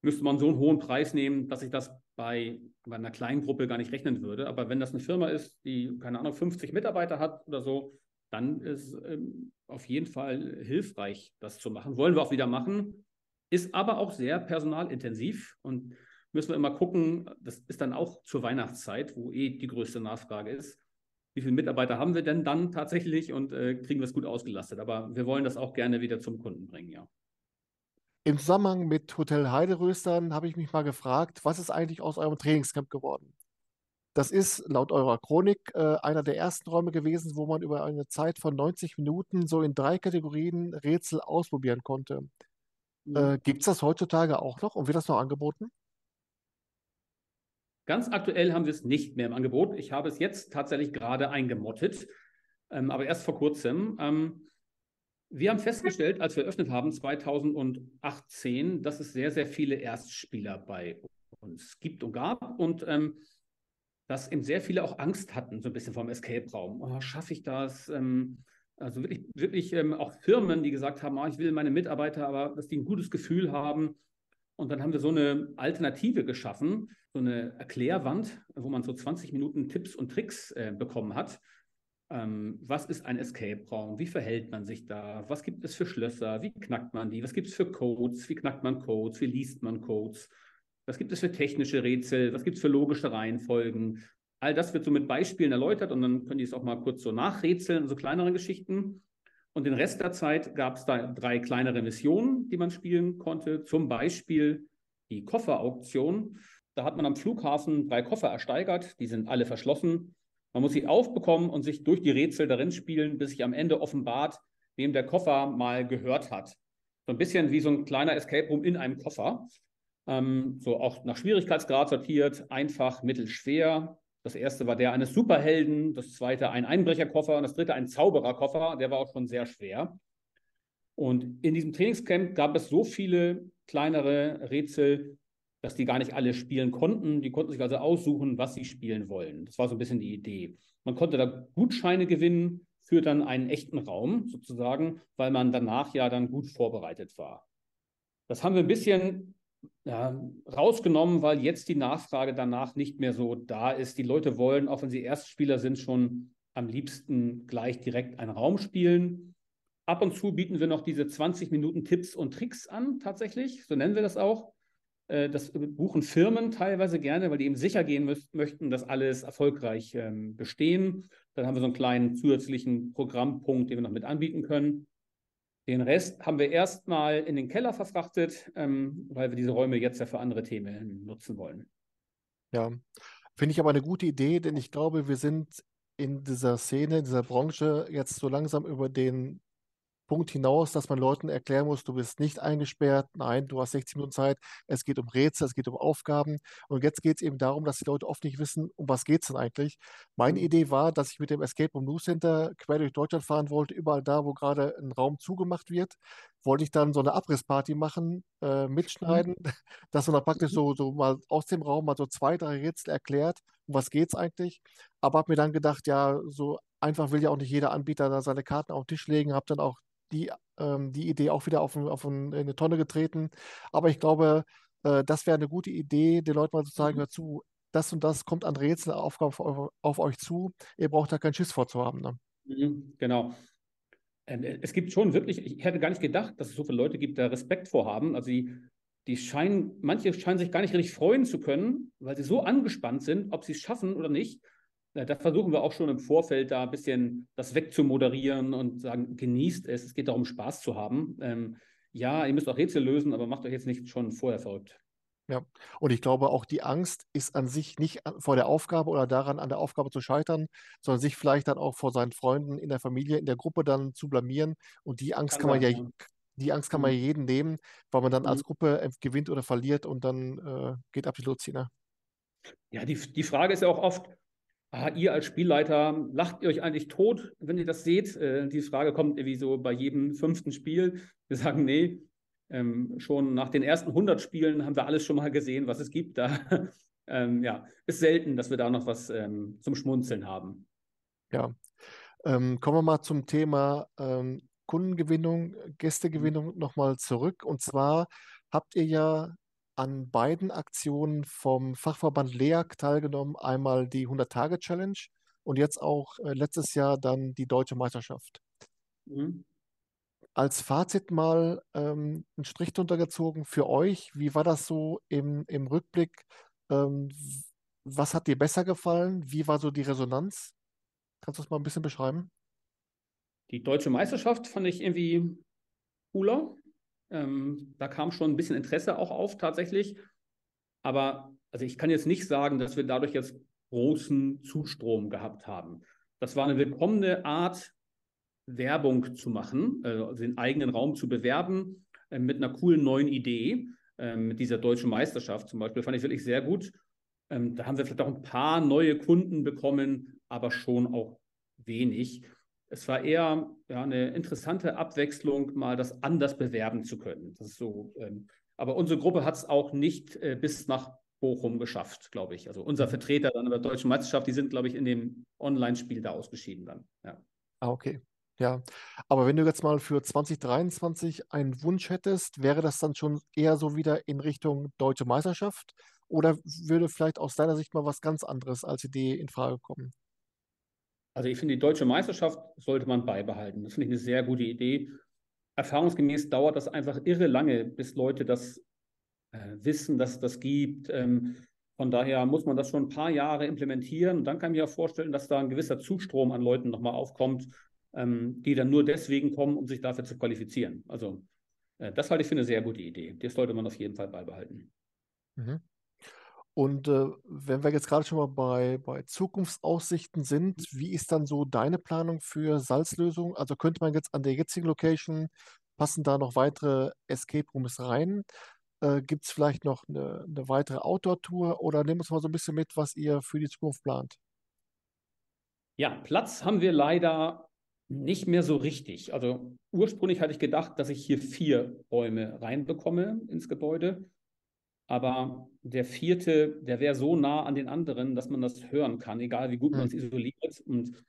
Speaker 2: müsste man so einen hohen Preis nehmen, dass sich das bei, bei einer kleinen Gruppe gar nicht rechnen würde. Aber wenn das eine Firma ist, die, keine Ahnung, 50 Mitarbeiter hat oder so, dann ist ähm, auf jeden Fall hilfreich, das zu machen. Wollen wir auch wieder machen, ist aber auch sehr personalintensiv und müssen wir immer gucken, das ist dann auch zur Weihnachtszeit, wo eh die größte Nachfrage ist. Wie viele Mitarbeiter haben wir denn dann tatsächlich und äh, kriegen wir es gut ausgelastet? Aber wir wollen das auch gerne wieder zum Kunden bringen, ja.
Speaker 1: Im Zusammenhang mit Hotel Heideröstern habe ich mich mal gefragt, was ist eigentlich aus eurem Trainingscamp geworden? Das ist laut eurer Chronik äh, einer der ersten Räume gewesen, wo man über eine Zeit von 90 Minuten so in drei Kategorien Rätsel ausprobieren konnte. Äh, Gibt es das heutzutage auch noch und wird das noch angeboten?
Speaker 2: Ganz aktuell haben wir es nicht mehr im Angebot. Ich habe es jetzt tatsächlich gerade eingemottet, ähm, aber erst vor kurzem. Ähm, wir haben festgestellt, als wir eröffnet haben, 2018, dass es sehr, sehr viele Erstspieler bei uns gibt und gab und ähm, dass eben sehr viele auch Angst hatten, so ein bisschen vom Escape-Raum. Oh, schaffe ich das? Ähm, also wirklich, wirklich ähm, auch Firmen, die gesagt haben, oh, ich will meine Mitarbeiter, aber dass die ein gutes Gefühl haben. Und dann haben wir so eine Alternative geschaffen, so eine Erklärwand, wo man so 20 Minuten Tipps und Tricks äh, bekommen hat. Ähm, was ist ein Escape-Raum? Wie verhält man sich da? Was gibt es für Schlösser? Wie knackt man die? Was gibt es für Codes? Wie knackt man Codes? Wie liest man Codes? Was gibt es für technische Rätsel? Was gibt es für logische Reihenfolgen? All das wird so mit Beispielen erläutert und dann können die es auch mal kurz so nachrätseln, so kleinere Geschichten. Und den Rest der Zeit gab es da drei kleinere Missionen, die man spielen konnte. Zum Beispiel die Kofferauktion. Da hat man am Flughafen drei Koffer ersteigert. Die sind alle verschlossen. Man muss sie aufbekommen und sich durch die Rätsel darin spielen, bis sich am Ende offenbart, wem der Koffer mal gehört hat. So ein bisschen wie so ein kleiner Escape Room in einem Koffer. Ähm, so auch nach Schwierigkeitsgrad sortiert, einfach, mittel, schwer. Das erste war der eines Superhelden, das zweite ein Einbrecherkoffer und das dritte ein Zaubererkoffer, der war auch schon sehr schwer. Und in diesem Trainingscamp gab es so viele kleinere Rätsel, dass die gar nicht alle spielen konnten. Die konnten sich also aussuchen, was sie spielen wollen. Das war so ein bisschen die Idee. Man konnte da Gutscheine gewinnen für dann einen echten Raum sozusagen, weil man danach ja dann gut vorbereitet war. Das haben wir ein bisschen ja, rausgenommen, weil jetzt die Nachfrage danach nicht mehr so da ist. Die Leute wollen, auch wenn sie Erstspieler sind, schon am liebsten gleich direkt einen Raum spielen. Ab und zu bieten wir noch diese 20 Minuten Tipps und Tricks an, tatsächlich, so nennen wir das auch. Das buchen Firmen teilweise gerne, weil die eben sicher gehen möchten, dass alles erfolgreich ähm, bestehen. Dann haben wir so einen kleinen zusätzlichen Programmpunkt, den wir noch mit anbieten können. Den Rest haben wir erstmal in den Keller verfrachtet, ähm, weil wir diese Räume jetzt ja für andere Themen nutzen wollen.
Speaker 1: Ja, finde ich aber eine gute Idee, denn ich glaube, wir sind in dieser Szene, in dieser Branche jetzt so langsam über den Punkt hinaus, dass man Leuten erklären muss, du bist nicht eingesperrt, nein, du hast 60 Minuten Zeit, es geht um Rätsel, es geht um Aufgaben und jetzt geht es eben darum, dass die Leute oft nicht wissen, um was geht es denn eigentlich. Meine
Speaker 2: Mhm.
Speaker 1: Idee war, dass ich mit dem Escape Room News Center quer durch Deutschland fahren wollte, überall da, wo gerade ein Raum zugemacht wird, wollte ich dann so eine Abrissparty machen, äh, mitschneiden, dass man da praktisch so, so mal aus dem Raum mal so zwei, drei Rätsel erklärt, um was geht es eigentlich, aber habe mir dann gedacht, ja, so einfach will ja auch nicht jeder Anbieter da seine Karten auf den Tisch legen, habe dann auch die, ähm, die Idee auch wieder auf, auf in eine Tonne getreten. Aber ich glaube, äh, das wäre eine gute Idee, den Leuten mal zu sagen,
Speaker 2: Mhm.
Speaker 1: hör zu, das und das kommt an Rätsel, Aufgaben auf, auf euch zu. Ihr braucht da keinen Schiss vorzuhaben. Ne?
Speaker 2: Mhm, genau. Ähm, Es gibt schon wirklich, ich hätte gar nicht gedacht, dass es so viele Leute gibt, die da Respekt vorhaben. Also die, die scheinen, manche scheinen sich gar nicht richtig freuen zu können, weil sie so angespannt sind, ob sie es schaffen oder nicht. Da versuchen wir auch schon im Vorfeld da ein bisschen das wegzumoderieren und sagen, genießt es. Es geht darum, Spaß zu haben. Ähm, ja, ihr müsst auch Rätsel lösen, aber macht euch jetzt nicht schon vorher verrückt.
Speaker 1: Ja, und ich glaube, auch die Angst ist an sich nicht vor der Aufgabe oder daran, an der Aufgabe zu scheitern, sondern sich vielleicht dann auch vor seinen Freunden in der Familie, in der Gruppe dann zu blamieren. Und die Angst
Speaker 2: Kann
Speaker 1: kann man
Speaker 2: sein,
Speaker 1: ja,
Speaker 2: ja.
Speaker 1: Die Angst kann man
Speaker 2: Mhm.
Speaker 1: jedem nehmen, weil man dann
Speaker 2: Mhm.
Speaker 1: als Gruppe äh, gewinnt oder verliert und dann äh, geht ab die Luzi, ne?
Speaker 2: Ja, die, die Frage ist ja auch oft, ah, ihr als Spielleiter, lacht ihr euch eigentlich tot, wenn ihr das seht? Äh, die Frage kommt irgendwie so bei jedem fünften Spiel. Wir sagen, nee, ähm, schon nach den ersten 100 Spielen haben wir alles schon mal gesehen, was es gibt. Da ähm, ja, ist selten, dass wir da noch was ähm, zum Schmunzeln haben.
Speaker 1: Ja. Ähm, kommen wir mal zum Thema ähm, Kundengewinnung,
Speaker 2: Mhm.
Speaker 1: Gästegewinnung nochmal zurück. Und zwar habt ihr ja an beiden Aktionen vom Fachverband LEAG teilgenommen. Einmal die 100-Tage-Challenge und jetzt auch äh, letztes Jahr dann die Deutsche Meisterschaft.
Speaker 2: Mhm.
Speaker 1: Als Fazit mal ähm, einen Strich drunter gezogen für euch. Wie war das so im, im Rückblick? Ähm, was hat dir besser gefallen? Wie war so die Resonanz? Kannst du das mal ein bisschen beschreiben?
Speaker 2: Die deutsche Meisterschaft fand ich irgendwie cooler. Ähm, da kam schon ein bisschen Interesse auch auf tatsächlich. Aber also ich kann jetzt nicht sagen, dass wir dadurch jetzt großen Zustrom gehabt haben. Das war eine willkommene Art, Werbung zu machen, also den eigenen Raum zu bewerben äh, mit einer coolen neuen Idee. Äh, mit dieser deutschen Meisterschaft zum Beispiel fand ich wirklich sehr gut. Ähm, da haben wir vielleicht auch ein paar neue Kunden bekommen, aber schon auch wenig. Es war eher ja, eine interessante Abwechslung, mal das anders bewerben zu können. Das ist so, ähm, aber unsere Gruppe hat es auch nicht äh, bis nach Bochum geschafft, glaube ich. Also unser Vertreter dann der deutschen Meisterschaft, die sind, glaube ich, in dem Online-Spiel da ausgeschieden dann. Ja.
Speaker 1: Ah, okay. Ja, aber wenn du jetzt mal für 2023 einen Wunsch hättest, wäre das dann schon eher so wieder in Richtung Deutsche Meisterschaft oder würde vielleicht aus deiner Sicht mal was ganz anderes als Idee in Frage kommen?
Speaker 2: Also ich finde, die deutsche Meisterschaft sollte man beibehalten. Das finde ich eine sehr gute Idee. Erfahrungsgemäß dauert das einfach irre lange, bis Leute das äh, wissen, dass es das gibt. Ähm, von daher muss man das schon ein paar Jahre implementieren. Und dann kann ich mir vorstellen, dass da ein gewisser Zustrom an Leuten nochmal aufkommt, ähm, die dann nur deswegen kommen, um sich dafür zu qualifizieren. Also äh, das halte ich für eine sehr gute Idee. Das sollte man auf jeden Fall beibehalten.
Speaker 1: Mhm. Und äh, wenn wir jetzt gerade schon mal bei, bei Zukunftsaussichten sind, wie ist dann so deine Planung für Salzlösung? Also könnte man jetzt an der jetzigen Location, passen da noch weitere Escape Rooms rein? Äh, Gibt es vielleicht noch eine, eine weitere Outdoor-Tour oder nimm uns mal so ein bisschen mit, was ihr für die Zukunft plant?
Speaker 2: Ja, Platz haben wir leider nicht mehr so richtig. Also ursprünglich hatte ich gedacht, dass ich hier vier Räume reinbekomme ins Gebäude. Aber der vierte, der wäre so nah an den anderen, dass man das hören kann, egal wie gut man
Speaker 1: Hm.
Speaker 2: es isoliert. Und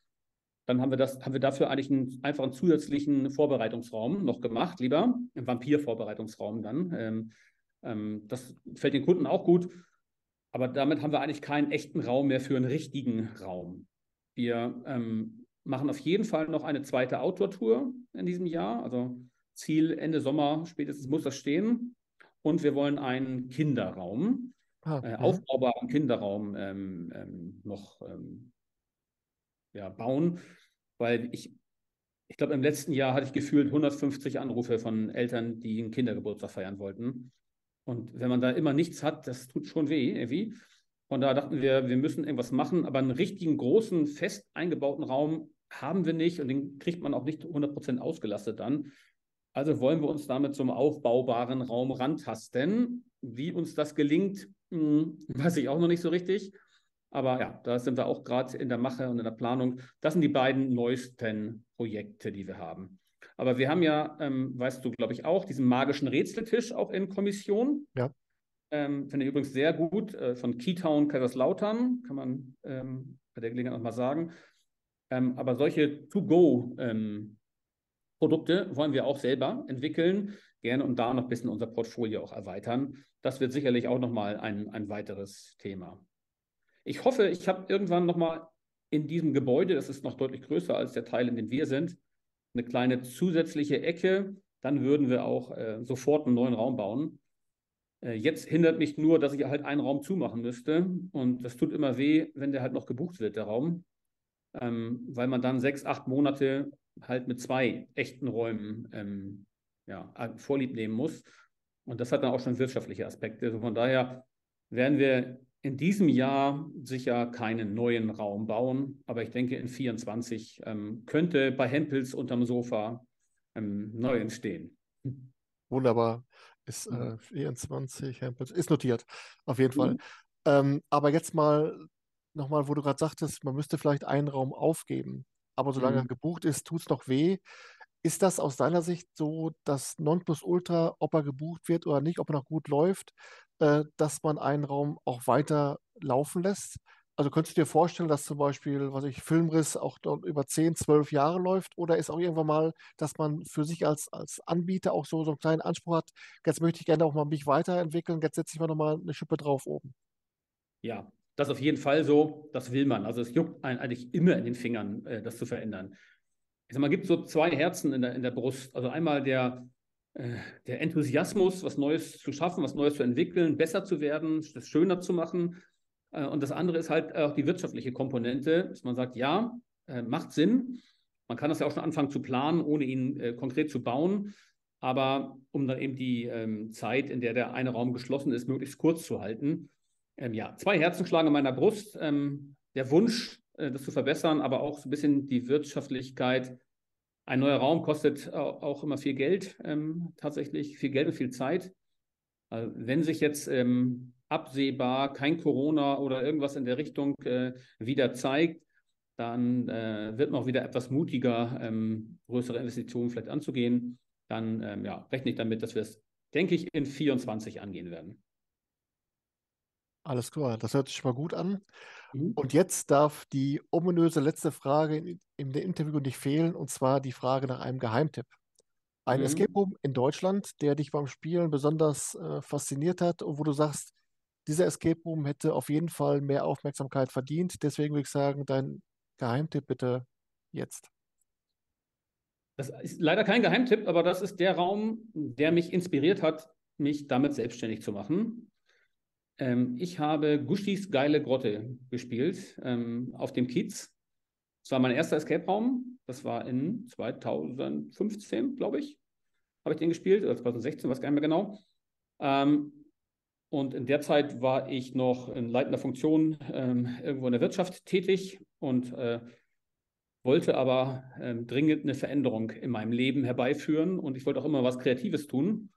Speaker 2: dann haben wir das, haben wir dafür eigentlich einen, einfach einen zusätzlichen Vorbereitungsraum noch gemacht, lieber, einen Vampir-Vorbereitungsraum dann. Ähm, ähm, das fällt den Kunden auch gut. Aber damit haben wir eigentlich keinen echten Raum mehr für einen richtigen Raum. Wir ähm, machen auf jeden Fall noch eine zweite Outdoor-Tour in diesem Jahr. Also Ziel Ende Sommer spätestens muss das stehen. Und wir wollen einen Kinderraum,
Speaker 1: Ah,
Speaker 2: äh,
Speaker 1: mhm.
Speaker 2: aufbaubaren Kinderraum ähm, ähm, noch ähm, ja, bauen, weil ich, ich glaube, im letzten Jahr hatte ich gefühlt 150 Anrufe von Eltern, die einen Kindergeburtstag feiern wollten. Und wenn man da immer nichts hat, das tut schon weh, irgendwie. Von daher dachten wir, wir müssen irgendwas machen, aber einen richtigen großen, fest eingebauten Raum haben wir nicht und den kriegt man auch nicht 100% ausgelastet dann. Also wollen wir uns damit zum aufbaubaren Raum rantasten. Wie uns das gelingt, hm, weiß ich auch noch nicht so richtig. Aber ja, da sind wir auch gerade in der Mache und in der Planung. Das sind die beiden neuesten Projekte, die wir haben. Aber wir haben ja, ähm, weißt du, glaube ich, auch, diesen magischen Rätseltisch auch in Kommission.
Speaker 1: Ja.
Speaker 2: Ähm, Finde ich übrigens sehr gut. Äh, von Keytown Kaiserslautern, kann man ähm, bei der Gelegenheit nochmal sagen. Ähm, aber solche To-Go- ähm, Produkte wollen wir auch selber entwickeln, gerne und da noch ein bisschen unser Portfolio auch erweitern. Das wird sicherlich auch nochmal ein, ein weiteres Thema. Ich hoffe, ich habe irgendwann nochmal in diesem Gebäude, das ist noch deutlich größer als der Teil, in dem wir sind, eine kleine zusätzliche Ecke. Dann würden wir auch äh, sofort einen neuen Raum bauen. Äh, jetzt hindert mich nur, dass ich halt einen Raum zumachen müsste. Und das tut immer weh, wenn der halt noch gebucht wird, der Raum. Ähm, weil man dann sechs, acht Monate halt mit zwei echten Räumen ähm, ja, vorlieb nehmen muss. Und das hat dann auch schon wirtschaftliche Aspekte. Also von daher werden wir in diesem Jahr sicher keinen neuen Raum bauen, aber ich denke, in 24 ähm, könnte bei Hempels unterm Sofa ähm, neu entstehen.
Speaker 1: Wunderbar. Ist
Speaker 2: Mhm.
Speaker 1: äh, 24 Hempels. Ist notiert, auf jeden Fall.
Speaker 2: Mhm.
Speaker 1: Ähm, aber jetzt mal nochmal, wo du gerade sagtest, man müsste vielleicht einen Raum aufgeben. Aber solange er
Speaker 2: Mhm.
Speaker 1: gebucht ist, tut es noch weh. Ist das aus deiner Sicht so das Nonplusultra, ob er gebucht wird oder nicht, ob er noch gut läuft, äh, dass man einen Raum auch weiter laufen lässt? Also könntest du dir vorstellen, dass zum Beispiel, was ich, Filmriss auch dort über 10, 12 Jahre läuft? Oder ist auch irgendwann mal, dass man für sich als, als Anbieter auch so, so einen kleinen Anspruch hat, jetzt möchte ich gerne auch mal mich weiterentwickeln, jetzt setze ich mal nochmal eine Schippe drauf oben?
Speaker 2: Ja, das auf jeden Fall so. Das will man. Also es juckt einen eigentlich immer in den Fingern, äh, das zu verändern. Ich sag mal, gibt so zwei Herzen in der, in der Brust. Also einmal der, äh, der Enthusiasmus, was Neues zu schaffen, was Neues zu entwickeln, besser zu werden, das schöner zu machen. Äh, und das andere ist halt auch die wirtschaftliche Komponente, dass man sagt, ja, äh, macht Sinn. Man kann das ja auch schon anfangen zu planen, ohne ihn äh, konkret zu bauen. Aber um dann eben die ähm, Zeit, in der der eine Raum geschlossen ist, möglichst kurz zu halten. Ähm, ja, zwei Herzen schlagen in meiner Brust. Ähm, der Wunsch, äh, das zu verbessern, aber auch so ein bisschen die Wirtschaftlichkeit. Ein neuer Raum kostet auch immer viel Geld, ähm, tatsächlich viel Geld und viel Zeit. Also wenn sich jetzt ähm, absehbar kein Corona oder irgendwas in der Richtung äh, wieder zeigt, dann äh, wird man auch wieder etwas mutiger, ähm, größere Investitionen vielleicht anzugehen. Dann ähm, ja, rechne ich damit, dass wir es, denke ich, in 24 angehen werden.
Speaker 1: Alles klar, das hört sich mal gut an.
Speaker 2: Mhm.
Speaker 1: Und jetzt darf die ominöse letzte Frage in, in dem Interview nicht fehlen, und zwar die Frage nach einem Geheimtipp. Ein
Speaker 2: Mhm.
Speaker 1: Escape Room in Deutschland, der dich beim Spielen besonders äh, fasziniert hat und wo du sagst, dieser Escape Room hätte auf jeden Fall mehr Aufmerksamkeit verdient. Deswegen würde ich sagen, dein Geheimtipp bitte jetzt.
Speaker 2: Das ist leider kein Geheimtipp, aber das ist der Raum, der mich inspiriert hat, mich damit selbstständig zu machen. Ähm, ich habe Guschis geile Grotte gespielt ähm, auf dem Kiez. Das war mein erster Escape-Raum. Das war in 2015, glaube ich, habe ich den gespielt, oder 2016, weiß gar nicht mehr genau. Ähm, und in der Zeit war ich noch in leitender Funktion ähm, irgendwo in der Wirtschaft tätig und äh, wollte aber ähm, dringend eine Veränderung in meinem Leben herbeiführen. Und ich wollte auch immer was Kreatives tun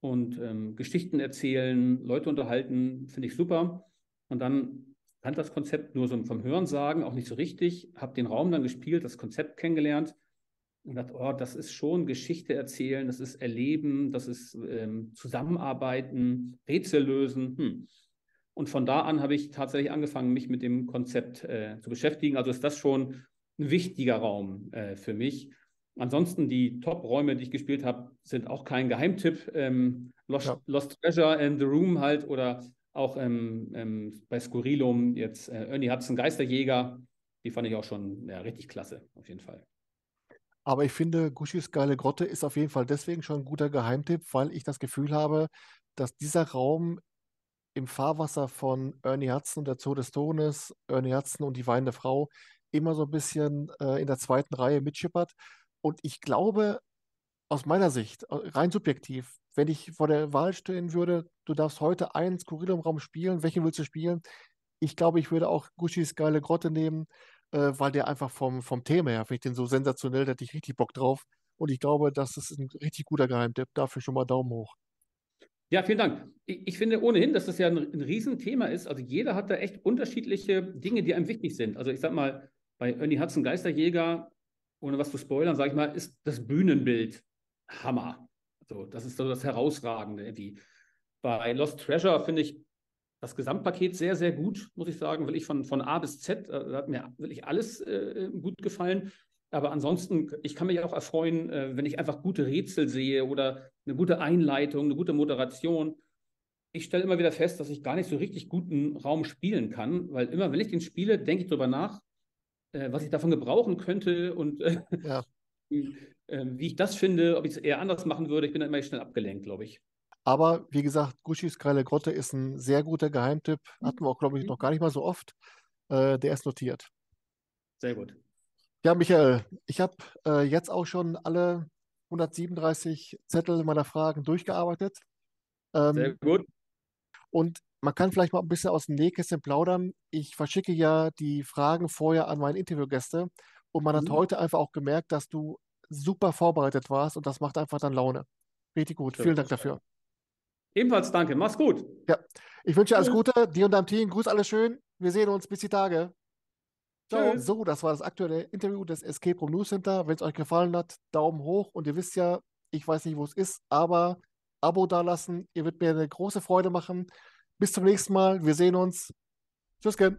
Speaker 2: und ähm, Geschichten erzählen, Leute unterhalten, finde ich super. Und dann fand das Konzept nur so vom Hörensagen auch nicht so richtig, habe den Raum dann gespielt, das Konzept kennengelernt und dachte, oh, das ist schon Geschichte erzählen, das ist Erleben, das ist ähm, Zusammenarbeiten, Rätsel lösen. Hm. Und von da an habe ich tatsächlich angefangen, mich mit dem Konzept äh, zu beschäftigen. Also ist das schon ein wichtiger Raum äh, für mich. Ansonsten die Top-Räume, die ich gespielt habe, sind auch kein Geheimtipp. Ähm, Lost,
Speaker 1: Ja.
Speaker 2: Lost Treasure in the Room halt oder auch ähm, ähm, bei Skurrilum jetzt äh, Ernie Hudson Geisterjäger. Die fand ich auch schon ja, richtig klasse, auf jeden Fall.
Speaker 1: Aber ich finde, Guschis geile Grotte ist auf jeden Fall deswegen schon ein guter Geheimtipp, weil ich das Gefühl habe, dass dieser Raum im Fahrwasser von Ernie Hudson und der Zoo des Todes, Ernie Hudson und die weinende Frau immer so ein bisschen äh, in der zweiten Reihe mitschippert. Und ich glaube, aus meiner Sicht, rein subjektiv, wenn ich vor der Wahl stehen würde, du darfst heute einen Skurrilum-Raum spielen, welchen willst du spielen? Ich glaube, ich würde auch Guschis geile Grotte nehmen, äh, weil der einfach vom, vom Thema her, finde ich den so sensationell, da hätte ich richtig Bock drauf. Und ich glaube, das ist ein richtig guter Geheimtipp. Dafür schon mal Daumen hoch.
Speaker 2: Ja, vielen Dank. Ich, ich finde ohnehin, dass das ja ein, ein Riesenthema ist. Also jeder hat da echt unterschiedliche Dinge, die einem wichtig sind. Also ich sag mal, bei Ernie Hudson Geisterjäger, ohne was zu spoilern, sage ich mal, ist das Bühnenbild Hammer. Also das ist so das Herausragende irgendwie. Bei Lost Treasure finde ich das Gesamtpaket sehr, sehr gut, muss ich sagen. Will ich von, von A bis Z, äh, hat mir wirklich alles äh, gut gefallen. Aber ansonsten, ich kann mich auch erfreuen, äh, wenn ich einfach gute Rätsel sehe oder eine gute Einleitung, eine gute Moderation. Ich stelle immer wieder fest, dass ich gar nicht so richtig guten Raum spielen kann, weil immer, wenn ich den spiele, denke ich darüber nach, äh, was ich davon gebrauchen könnte und äh,
Speaker 1: Ja.
Speaker 2: wie, äh, wie ich das finde, ob ich es eher anders machen würde. Ich bin dann immer schnell abgelenkt, glaube ich.
Speaker 1: Aber wie gesagt, Guschis geile Grotte ist ein sehr guter Geheimtipp. Hatten wir auch, glaube ich, noch gar nicht mal so oft. Äh, der ist notiert.
Speaker 2: Sehr gut.
Speaker 1: Ja, Michael, ich habe äh, jetzt auch schon alle 137 Zettel meiner Fragen durchgearbeitet. Ähm,
Speaker 2: Sehr gut.
Speaker 1: Und man kann vielleicht mal ein bisschen aus dem Nähkästchen plaudern. Ich verschicke ja die Fragen vorher an meine Interviewgäste und man hat
Speaker 2: Mhm.
Speaker 1: heute einfach auch gemerkt, dass du super vorbereitet warst und das macht einfach dann Laune. Richtig gut. Vielen Dank dafür.
Speaker 2: Ebenfalls danke. Mach's gut.
Speaker 1: Ja. Ich wünsche dir alles Gute, dir und deinem Team. Grüß alles schön. Wir sehen uns bis die Tage. Ciao. Tschüss. So, das war das aktuelle Interview des Escape Room News Center. Wenn es euch gefallen hat, Daumen hoch. Und ihr wisst ja, ich weiß nicht, wo es ist, aber Abo dalassen. Ihr wird mir eine große Freude machen. Bis zum nächsten Mal. Wir sehen uns. Tschüss, Ken.